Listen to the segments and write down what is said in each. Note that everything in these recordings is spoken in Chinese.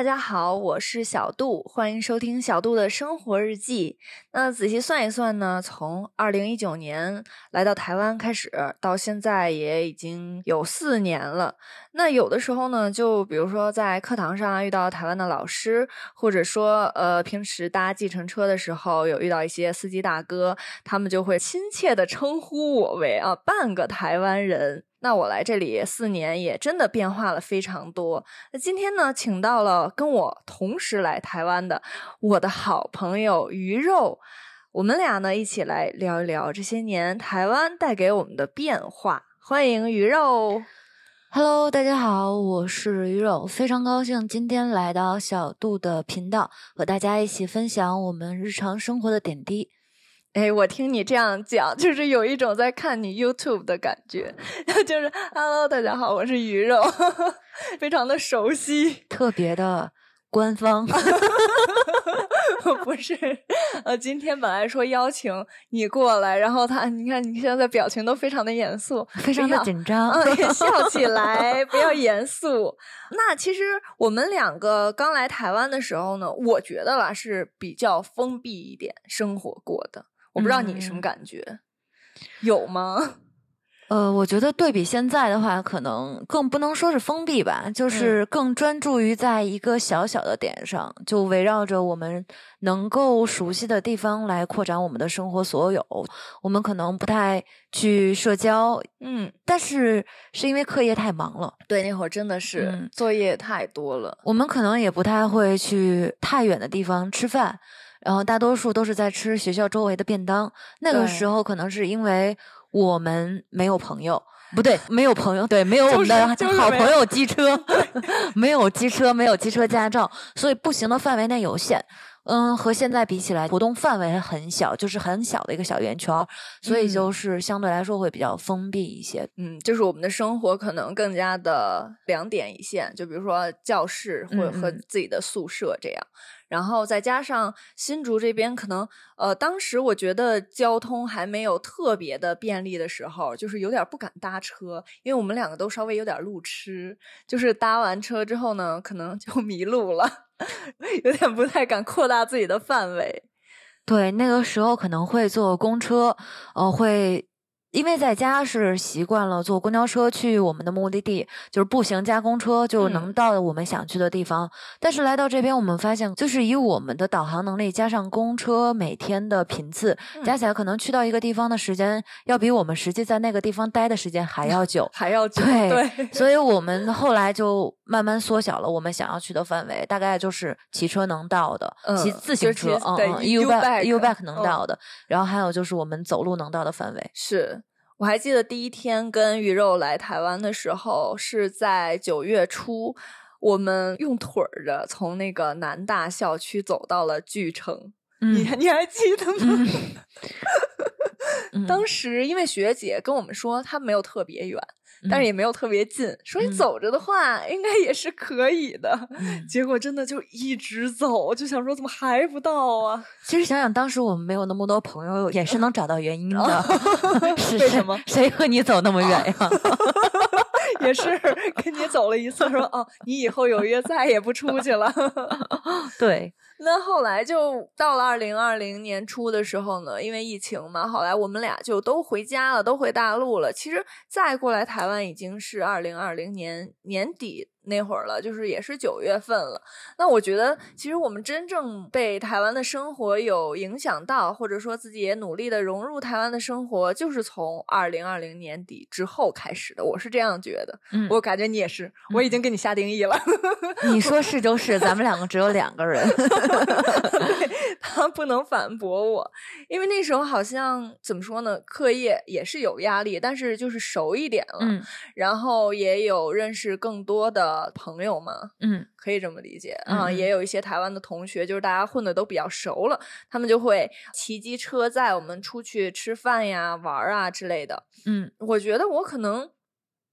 大家好，我是小杜，欢迎收听小杜的生活日记。那仔细算一算呢，从二零一九年来到台湾开始，到现在也已经有四年了。那有的时候呢，就比如说在课堂上遇到台湾的老师，或者说呃平时搭计程车的时候有遇到一些司机大哥，他们就会亲切的称呼我为啊半个台湾人。那我来这里四年，也真的变化了非常多。那今天呢，请到了跟我同时来台湾的我的好朋友鱼肉，我们俩呢一起来聊一聊这些年台湾带给我们的变化。欢迎鱼肉，Hello，大家好，我是鱼肉，非常高兴今天来到小杜的频道，和大家一起分享我们日常生活的点滴。哎，我听你这样讲，就是有一种在看你 YouTube 的感觉，就是 Hello，大家好，我是鱼肉，非常的熟悉，特别的官方。不是，呃，今天本来说邀请你过来，然后他，你看你现在表情都非常的严肃，非常的紧张，笑起来不要严肃。那其实我们两个刚来台湾的时候呢，我觉得吧是比较封闭一点生活过的。我不知道你什么感觉，有吗？呃，我觉得对比现在的话，可能更不能说是封闭吧，就是更专注于在一个小小的点上，就围绕着我们能够熟悉的地方来扩展我们的生活所有。我们可能不太去社交，嗯，但是是因为课业太忙了，对，那会儿真的是作业太多了。我们可能也不太会去太远的地方吃饭。然后大多数都是在吃学校周围的便当。那个时候可能是因为我们没有朋友，不对，没有朋友，对，没有我们的好朋友机车，没有机车，没有机车驾照，所以步行的范围内有限。嗯，和现在比起来，活动范围很小，就是很小的一个小圆圈，所以就是相对来说会比较封闭一些。嗯，就是我们的生活可能更加的两点一线，就比如说教室或者和自己的宿舍这样。然后再加上新竹这边，可能呃，当时我觉得交通还没有特别的便利的时候，就是有点不敢搭车，因为我们两个都稍微有点路痴，就是搭完车之后呢，可能就迷路了，有点不太敢扩大自己的范围。对，那个时候可能会坐公车，呃，会。因为在家是习惯了坐公交车去我们的目的地，就是步行加公车就能到我们想去的地方。但是来到这边，我们发现就是以我们的导航能力加上公车每天的频次，加起来可能去到一个地方的时间要比我们实际在那个地方待的时间还 要久，还要久。对，所以我们后来就慢慢缩小了我们想要去的范围，大概就是骑车能到的，骑自行车，嗯嗯，U back U back 能到的，然后还有就是我们走路能到的范围是。我还记得第一天跟鱼肉来台湾的时候，是在九月初，我们用腿儿着从那个南大校区走到了巨城。你你还记得吗？当时因为学姐跟我们说，她没有特别远。但是也没有特别近，说你走着的话，应该也是可以的。结果真的就一直走，就想说怎么还不到啊？其实想想，当时我们没有那么多朋友，也是能找到原因的。是为什么？谁和你走那么远呀？也是跟你走了一次，说哦，你以后有约再也不出去了。对。那后来就到了二零二零年初的时候呢，因为疫情嘛，后来我们俩就都回家了，都回大陆了。其实再过来台湾已经是二零二零年年底。那会儿了，就是也是九月份了。那我觉得，其实我们真正被台湾的生活有影响到，或者说自己也努力的融入台湾的生活，就是从二零二零年底之后开始的。我是这样觉得。嗯，我感觉你也是。我已经给你下定义了。你说是就是，咱们两个只有两个人。他不能反驳我，因为那时候好像怎么说呢，课业也是有压力，但是就是熟一点了。嗯，然后也有认识更多的。呃，朋友嘛，嗯，可以这么理解啊。也有一些台湾的同学，就是大家混的都比较熟了，他们就会骑机车载我们出去吃饭呀、玩啊之类的。嗯，我觉得我可能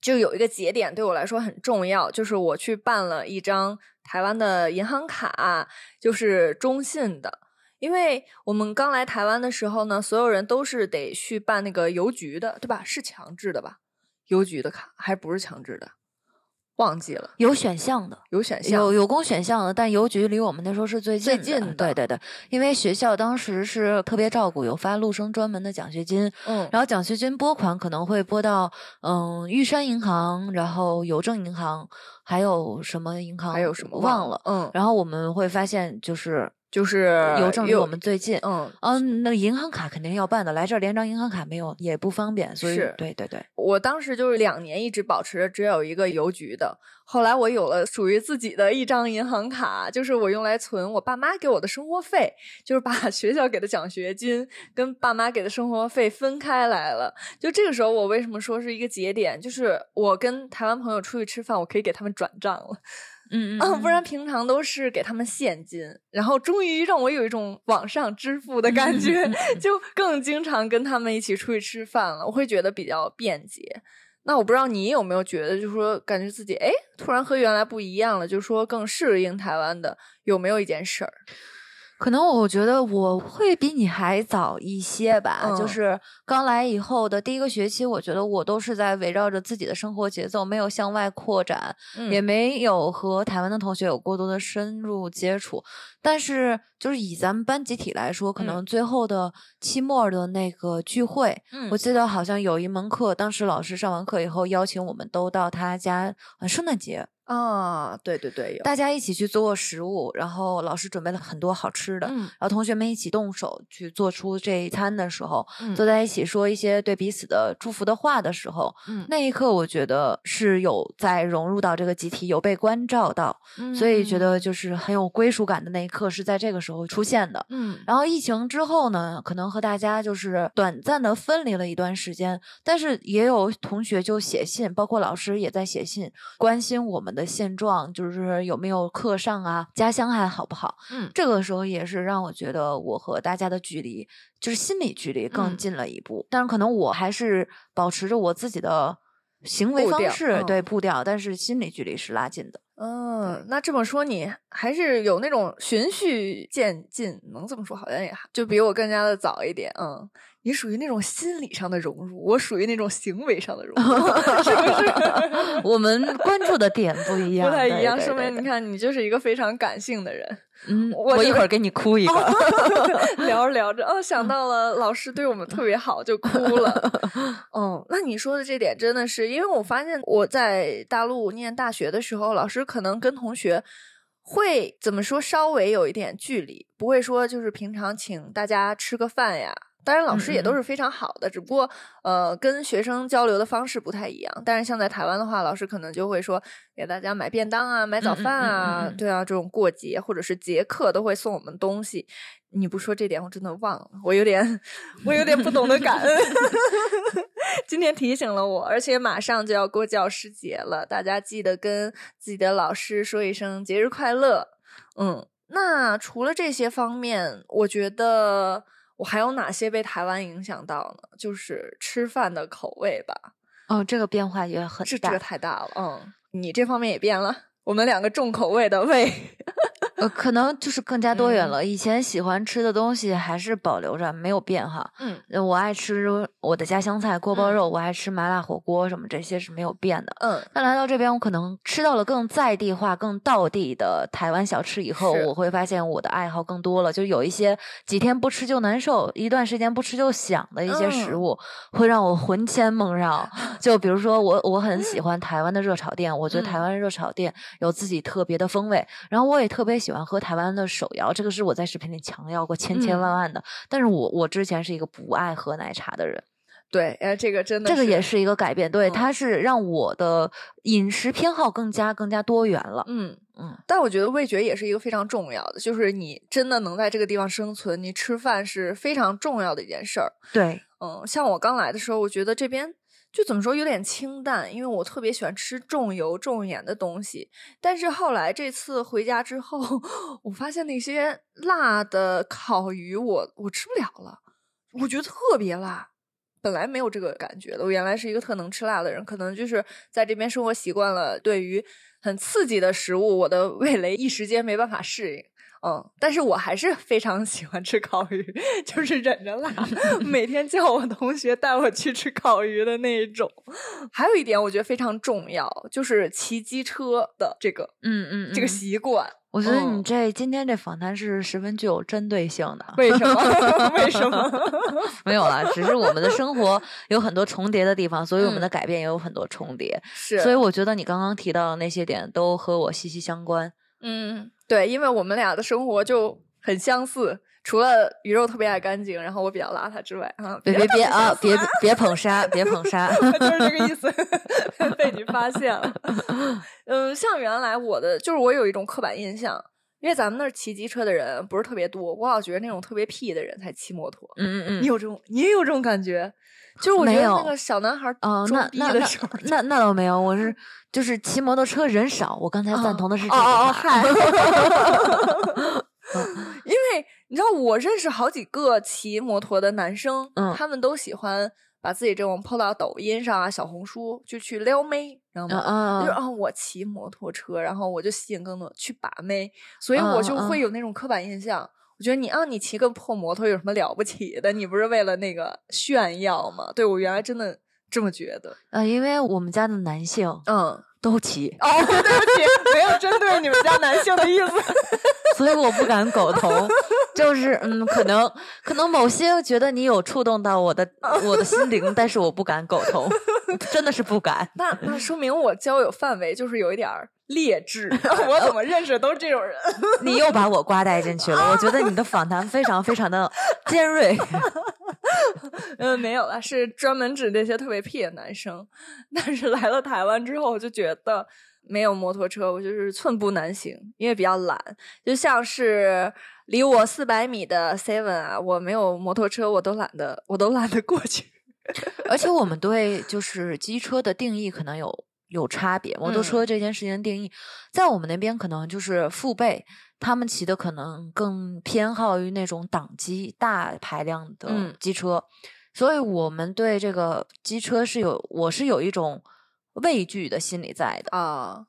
就有一个节点对我来说很重要，就是我去办了一张台湾的银行卡，就是中信的。因为我们刚来台湾的时候呢，所有人都是得去办那个邮局的，对吧？是强制的吧？邮局的卡还不是强制的。忘记了，有选项的，有选项，有有供选项的，但邮局离我们那时候是最近的。对对对，因为学校当时是特别照顾，有发陆生专门的奖学金，嗯，然后奖学金拨款可能会拨到嗯玉山银行，然后邮政银行，还有什么银行？还有什么忘了？嗯，然后我们会发现就是。就是邮政离我们最近，嗯嗯，那银行卡肯定要办的，来这儿连张银行卡没有也不方便，所以对对对，我当时就是两年一直保持着只有一个邮局的，后来我有了属于自己的一张银行卡，就是我用来存我爸妈给我的生活费，就是把 学校给的奖学金跟爸妈给的生活费分开来了。就这个时候，我为什么说是一个节点？就是我跟台湾朋友出去吃饭，我可以给他们转账了。嗯嗯，不然平常都是给他们现金，然后终于让我有一种网上支付的感觉，就更经常跟他们一起出去吃饭了，我会觉得比较便捷。那我不知道你有没有觉得，就是说感觉自己哎，突然和原来不一样了，就是说更适应台湾的，有没有一件事儿？可能我觉得我会比你还早一些吧，就是刚来以后的第一个学期，我觉得我都是在围绕着自己的生活节奏，没有向外扩展，也没有和台湾的同学有过多的深入接触。但是，就是以咱们班集体来说，可能最后的期末的那个聚会，我记得好像有一门课，当时老师上完课以后邀请我们都到他家，圣诞节。啊，对对对，大家一起去做食物，然后老师准备了很多好吃的，然后同学们一起动手去做出这一餐的时候，坐在一起说一些对彼此的祝福的话的时候，那一刻我觉得是有在融入到这个集体，有被关照到，所以觉得就是很有归属感的那一刻是在这个时候出现的。嗯，然后疫情之后呢，可能和大家就是短暂的分离了一段时间，但是也有同学就写信，包括老师也在写信关心我们。的现状就是有没有课上啊，家乡还好不好？嗯，这个时候也是让我觉得我和大家的距离，就是心理距离更近了一步。但是可能我还是保持着我自己的行为方式，对步调，但是心理距离是拉近的。嗯，那这么说你还是有那种循序渐进，能这么说？好像也就比我更加的早一点。嗯。你属于那种心理上的融入，我属于那种行为上的融入，是不是？我们关注的点不一样，不太一样。说明你看，你就是一个非常感性的人。嗯，我一会儿给你哭一个。聊着聊着，哦，想到了老师对我们特别好，就哭了。哦，那你说的这点真的是，因为我发现我在大陆念大学的时候，老师可能跟同学会怎么说，稍微有一点距离，不会说就是平常请大家吃个饭呀。当然，老师也都是非常好的，只不过呃，跟学生交流的方式不太一样。但是像在台湾的话，老师可能就会说给大家买便当啊、买早饭啊，对啊，这种过节或者是节课都会送我们东西。你不说这点，我真的忘了，我有点我有点不懂得感恩。今天提醒了我，而且马上就要过教师节了，大家记得跟自己的老师说一声节日快乐。嗯，那除了这些方面，我觉得。我还有哪些被台湾影响到呢？就是吃饭的口味吧。哦，这个变化也很大，这个太大了。嗯，你这方面也变了。我们两个重口味的胃。呃，可能就是更加多元了。以前喜欢吃的东西还是保留着，没有变哈。嗯，我爱吃我的家乡菜锅包肉，我爱吃麻辣火锅，什么这些是没有变的。嗯，那来到这边，我可能吃到了更在地化、更道地的台湾小吃以后，我会发现我的爱好更多了。就有一些几天不吃就难受，一段时间不吃就想的一些食物，会让我魂牵梦绕。就比如说，我我很喜欢台湾的热炒店，我觉得台湾热炒店有自己特别的风味。然后我也特别。喜欢喝台湾的手摇，这个是我在视频里强调过千千万万的。但是我我之前是一个不爱喝奶茶的人，对，哎，这个真的，这个也是一个改变，对，它是让我的饮食偏好更加更加多元了。嗯嗯，但我觉得味觉也是一个非常重要的，就是你真的能在这个地方生存，你吃饭是非常重要的一件事儿。对，嗯，像我刚来的时候，我觉得这边。就怎么说有点清淡，因为我特别喜欢吃重油重盐的东西。但是后来这次回家之后，我发现那些辣的烤鱼，我我吃不了了，我觉得特别辣。本来没有这个感觉的，我原来是一个特能吃辣的人，可能就是在这边生活习惯了，对于很刺激的食物，我的味蕾一时间没办法适应。嗯，但是我还是非常喜欢吃烤鱼，就是忍着辣，每天叫我同学带我去吃烤鱼的那一种。还有一点，我觉得非常重要，就是骑机车的这个，嗯嗯，这个习惯。我觉得你这今天这访谈是十分具有针对性的。为什么？为什么？没有了，只是我们的生活有很多重叠的地方，所以我们的改变也有很多重叠。是，所以我觉得你刚刚提到的那些点都和我息息相关。嗯。对，因为我们俩的生活就很相似，除了鱼肉特别爱干净，然后我比较邋遢之外，啊，别别别啊，别别捧杀，别捧杀，就是这个意思，被你发现了。嗯，像原来我的，就是我有一种刻板印象，因为咱们那儿骑机车的人不是特别多，我老觉得那种特别屁的人才骑摩托。嗯嗯嗯，你有这种，你也有这种感觉？就是我觉得那个小男孩哦，那那那那那倒没有，我是就是骑摩托车人少，我刚才赞同的是这个。哦哦！因为你知道，我认识好几个骑摩托的男生，他们都喜欢把自己这种 PO 到抖音上啊、小红书，就去撩妹，知道吗？就是啊，我骑摩托车，然后我就吸引更多去把妹，所以我就会有那种刻板印象。我觉得你啊，你骑个破摩托有什么了不起的？你不是为了那个炫耀吗？对我原来真的这么觉得。呃，因为我们家的男性，嗯，都骑。哦，对不起，没有针对你们家男性的意思，所以我不敢苟同。就是嗯，可能可能某些觉得你有触动到我的 我的心灵，但是我不敢苟同，真的是不敢。那那说明我交友范围就是有一点儿。劣质，我怎么认识的都是这种人。你又把我瓜带进去了。我觉得你的访谈非常非常的尖锐。嗯，没有了，是专门指那些特别屁的男生。但是来了台湾之后，我就觉得没有摩托车，我就是寸步难行，因为比较懒。就像是离我四百米的 Seven 啊，我没有摩托车，我都懒得，我都懒得过去。而且我们对就是机车的定义可能有。有差别，摩托车这件事情定义，在我们那边可能就是父辈，他们骑的可能更偏好于那种党机大排量的机车，所以我们对这个机车是有，我是有一种畏惧的心理在的啊，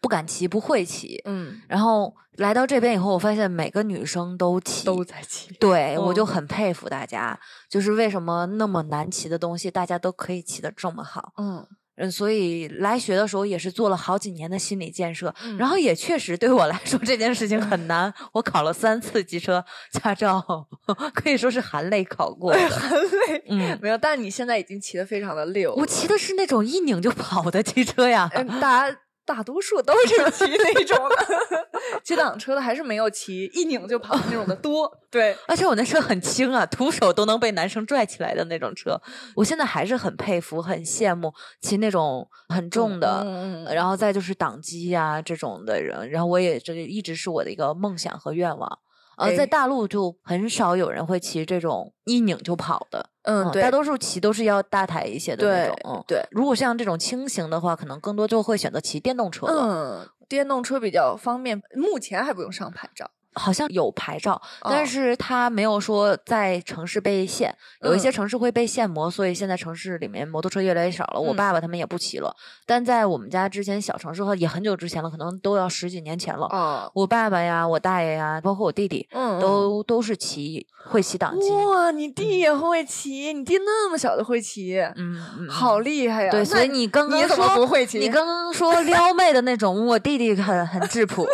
不敢骑，不会骑，嗯，然后来到这边以后，我发现每个女生都骑，都在骑，对我就很佩服大家，就是为什么那么难骑的东西，大家都可以骑得这么好，嗯。嗯，所以来学的时候也是做了好几年的心理建设，然后也确实对我来说这件事情很难。我考了三次机车驾照，可以说是含泪考过的。含泪，嗯，没有。但你现在已经骑的非常的溜。我骑的是那种一拧就跑的机车呀，大家。大多数都是骑 那种的，骑挡车的还是没有骑一拧就跑那种的多。对，而且我那车很轻啊，徒手都能被男生拽起来的那种车。我现在还是很佩服、很羡慕骑那种很重的，然后再就是挡机呀这种的人。然后我也这一直是我的一个梦想和愿望。呃，在大陆就很少有人会骑这种一拧就跑的，嗯，对，大多数骑都是要大台一些的那种，嗯，对。如果像这种轻型的话，可能更多就会选择骑电动车了，嗯，电动车比较方便，目前还不用上牌照。好像有牌照，但是他没有说在城市被限，有一些城市会被限摩，所以现在城市里面摩托车越来越少了。我爸爸他们也不骑了，但在我们家之前小城市和也很久之前了，可能都要十几年前了。我爸爸呀，我大爷呀，包括我弟弟，都都是骑会骑档机。哇，你弟也会骑？你弟那么小就会骑？嗯，好厉害呀！对，所以你刚刚说不会骑？你刚刚说撩妹的那种，我弟弟很很质朴，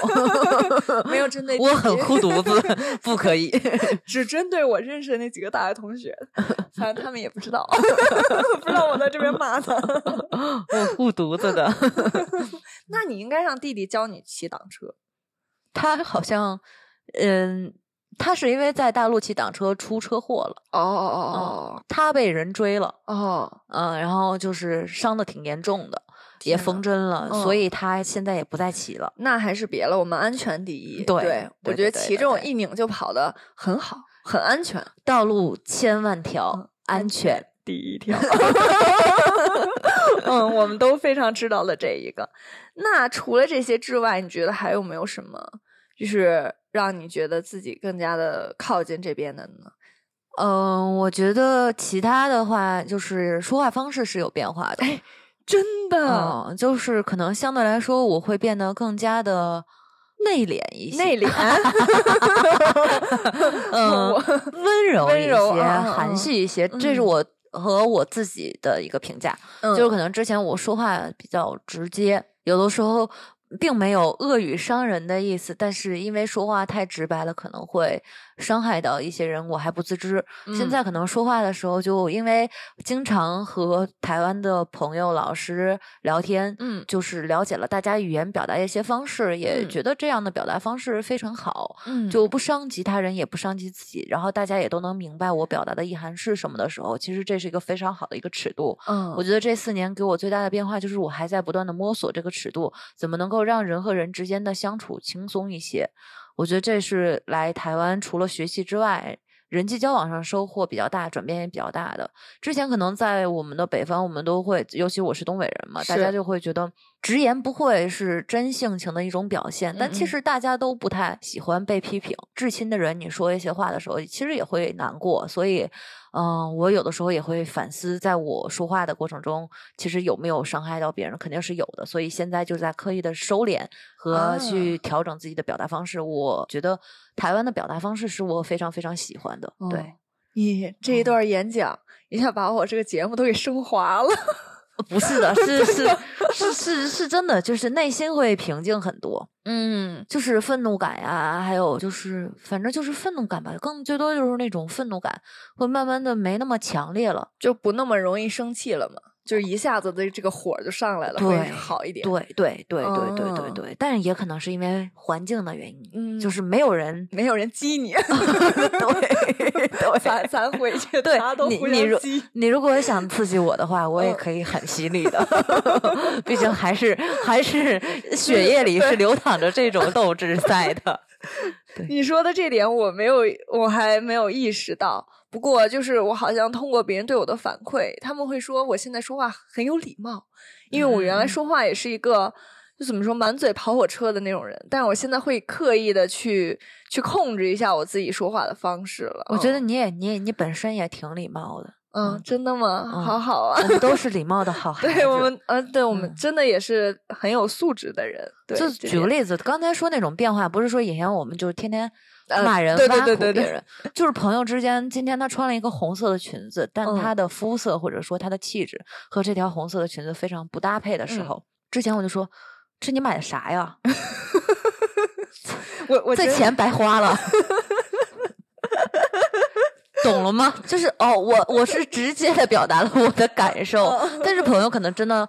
没有针对我很。护犊子不可以，只针对我认识的那几个大学同学，反正他们也不知道，不知道我在这边骂他。我护犊子的，那你应该让弟弟教你骑挡车。他好像，嗯，他是因为在大陆骑挡车出车祸了。哦哦哦哦，他被人追了。哦，嗯，然后就是伤的挺严重的。也缝针了，所以他现在也不再骑了。那还是别了，我们安全第一。对，我觉得骑这种一拧就跑的很好，很安全。道路千万条，安全第一条。嗯，我们都非常知道了这一个。那除了这些之外，你觉得还有没有什么，就是让你觉得自己更加的靠近这边的呢？嗯，我觉得其他的话，就是说话方式是有变化的。真的，嗯，就是可能相对来说，我会变得更加的内敛一些，内敛 嗯，温柔一些，含蓄一些，这是我和我自己的一个评价。就是可能之前我说话比较直接，有的时候。并没有恶语伤人的意思，但是因为说话太直白了，可能会伤害到一些人，我还不自知。现在可能说话的时候，就因为经常和台湾的朋友、老师聊天，嗯，就是了解了大家语言表达一些方式，也觉得这样的表达方式非常好，嗯，就不伤及他人，也不伤及自己，然后大家也都能明白我表达的意涵是什么的时候，其实这是一个非常好的一个尺度。嗯，我觉得这四年给我最大的变化就是我还在不断的摸索这个尺度，怎么能够。让人和人之间的相处轻松一些，我觉得这是来台湾除了学习之外，人际交往上收获比较大，转变也比较大的。之前可能在我们的北方，我们都会，尤其我是东北人嘛，大家就会觉得直言不讳是真性情的一种表现，但其实大家都不太喜欢被批评。至亲的人，你说一些话的时候，其实也会难过，所以。嗯，我有的时候也会反思，在我说话的过程中，其实有没有伤害到别人，肯定是有的。所以现在就在刻意的收敛和去调整自己的表达方式。我觉得台湾的表达方式是我非常非常喜欢的。对你这一段演讲，一下把我这个节目都给升华了。不是的，是 是是是是真的，就是内心会平静很多。嗯，就是愤怒感呀，还有就是反正就是愤怒感吧，更最多就是那种愤怒感会慢慢的没那么强烈了，就不那么容易生气了嘛。就是一下子的这个火就上来了，会好一点。对对对对对对对，但是也可能是因为环境的原因，就是没有人没有人激你。对，咱咱回去，对，你你如你如果想刺激我的话，我也可以很犀利的。毕竟还是还是血液里是流淌着这种斗志在的。你说的这点我没有，我还没有意识到。不过，就是我好像通过别人对我的反馈，他们会说我现在说话很有礼貌，因为我原来说话也是一个就怎么说满嘴跑火车的那种人，但是我现在会刻意的去去控制一下我自己说话的方式了。我觉得你也你也你本身也挺礼貌的。嗯，真的吗？好好啊，我们都是礼貌的 好孩子。对我们，呃，对我们真的也是很有素质的人。就举个例子，刚才说那种变化，不是说以前我们就天天骂人、挖苦别人，就是朋友之间。今天他穿了一个红色的裙子，但他的肤色或者说他的气质和这条红色的裙子非常不搭配的时候，之前我就说：“这你买的啥呀？” 我我这钱白花了。懂了吗？就是哦，我我是直接的表达了我的感受，但是朋友可能真的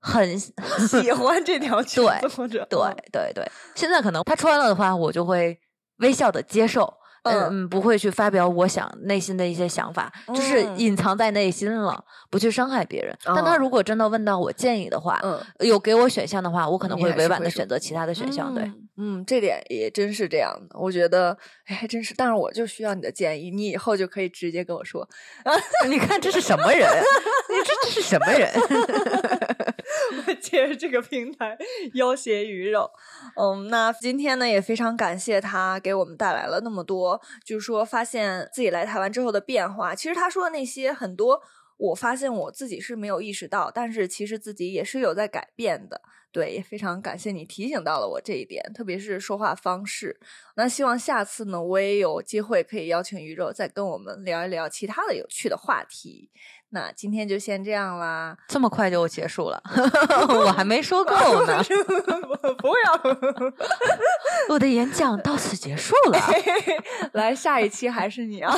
很喜欢这条裙子，或者对对对，现在可能他穿了的话，我就会微笑的接受。嗯，不会去发表我想内心的一些想法，就是隐藏在内心了，不去伤害别人。但他如果真的问到我建议的话，嗯，有给我选项的话，我可能会委婉的选择其他的选项。对，嗯，这点也真是这样的。我觉得，哎，还真是。但是我就需要你的建议，你以后就可以直接跟我说。你看这是什么人？你这这是什么人？我借着这个平台要挟鱼肉。嗯，那今天呢也非常感谢他给我们带来了那么多，就是说发现自己来台湾之后的变化。其实他说的那些很多，我发现我自己是没有意识到，但是其实自己也是有在改变的。对，也非常感谢你提醒到了我这一点，特别是说话方式。那希望下次呢，我也有机会可以邀请鱼肉再跟我们聊一聊其他的有趣的话题。那今天就先这样啦，这么快就结束了，我还没说够 呢。不要，我的演讲到此结束了。来，下一期还是你啊？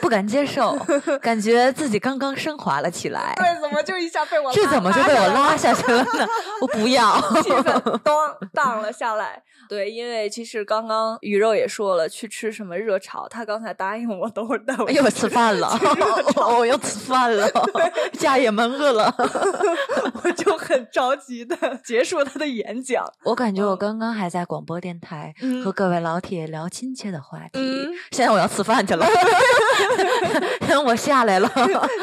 不敢接受，感觉自己刚刚升华了起来。对，怎么就一下被我这怎么就被我拉下去我不要，气氛当荡了下来。对，因为其实刚刚鱼肉也说了，去吃什么热炒，他刚才答应我，等会儿带我又吃饭了，我又吃饭了，家也闷饿了，我就很着急的结束他的演讲。我感觉我刚刚还在广播电台和各位老铁聊亲切的话题，现在我要吃饭去了，等我下来了，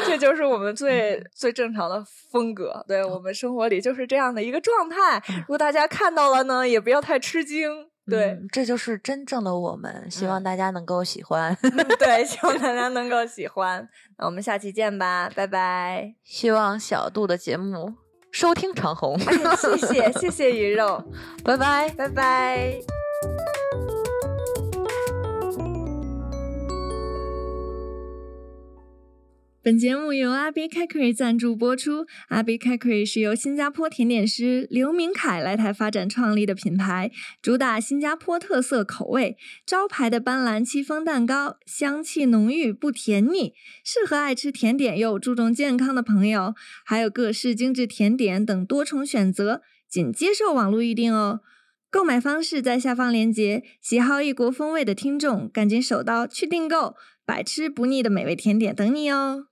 这就是我们最最正常的风格，对我们生活里就是这样的一个状态。如果大家看到了呢，也不要太吃惊。对，这就是真正的我们。希望大家能够喜欢。对，希望大家能够喜欢。那我们下期见吧，拜拜。希望小度的节目收听长虹。谢谢，谢谢鱼肉，拜拜，拜拜。本节目由阿比开 r y 赞助播出。阿比开 r y 是由新加坡甜点师刘明凯来台发展创立的品牌，主打新加坡特色口味，招牌的斑斓戚风蛋糕，香气浓郁不甜腻，适合爱吃甜点又注重健康的朋友。还有各式精致甜点等多重选择，仅接受网络预订哦。购买方式在下方链接，喜好异国风味的听众赶紧手刀去订购，百吃不腻的美味甜点等你哦。